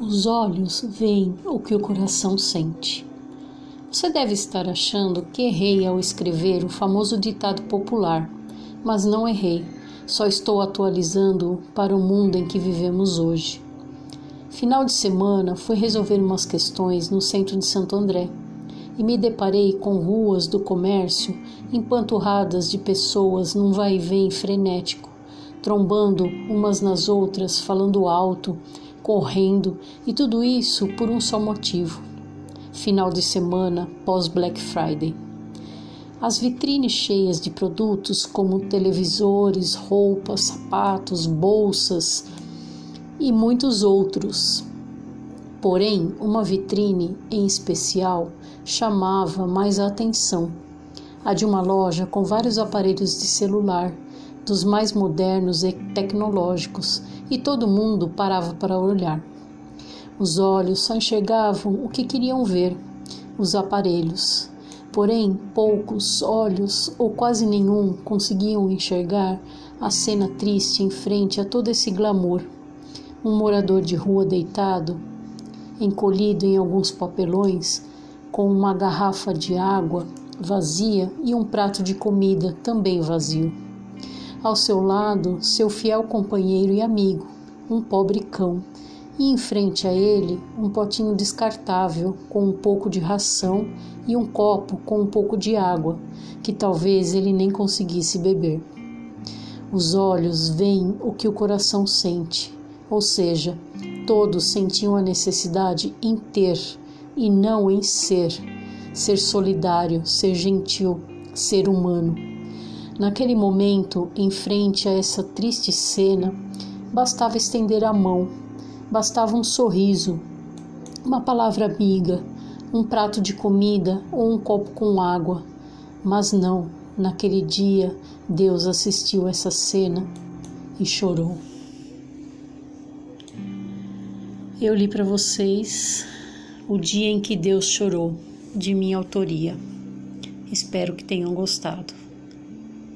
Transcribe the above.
Os olhos veem o que o coração sente. Você deve estar achando que errei ao escrever o famoso ditado popular, mas não errei, só estou atualizando para o mundo em que vivemos hoje. Final de semana fui resolver umas questões no centro de Santo André e me deparei com ruas do comércio empanturradas de pessoas num vai e vem frenético, trombando umas nas outras, falando alto, correndo e tudo isso por um só motivo final de semana pós-Black Friday. As vitrines cheias de produtos como televisores, roupas, sapatos, bolsas e muitos outros. Porém, uma vitrine em especial chamava mais a atenção. A de uma loja com vários aparelhos de celular, dos mais modernos e tecnológicos, e todo mundo parava para olhar. Os olhos só enxergavam o que queriam ver, os aparelhos. Porém, poucos olhos, ou quase nenhum, conseguiam enxergar a cena triste em frente a todo esse glamour. Um morador de rua deitado, encolhido em alguns papelões, com uma garrafa de água vazia e um prato de comida também vazio. Ao seu lado, seu fiel companheiro e amigo, um pobre cão e em frente a ele um potinho descartável com um pouco de ração e um copo com um pouco de água, que talvez ele nem conseguisse beber. Os olhos veem o que o coração sente, ou seja, todos sentiam a necessidade em ter e não em ser, ser solidário, ser gentil, ser humano. Naquele momento, em frente a essa triste cena, bastava estender a mão Bastava um sorriso, uma palavra amiga, um prato de comida ou um copo com água. Mas não, naquele dia Deus assistiu essa cena e chorou. Eu li para vocês O Dia em que Deus Chorou, de minha autoria. Espero que tenham gostado.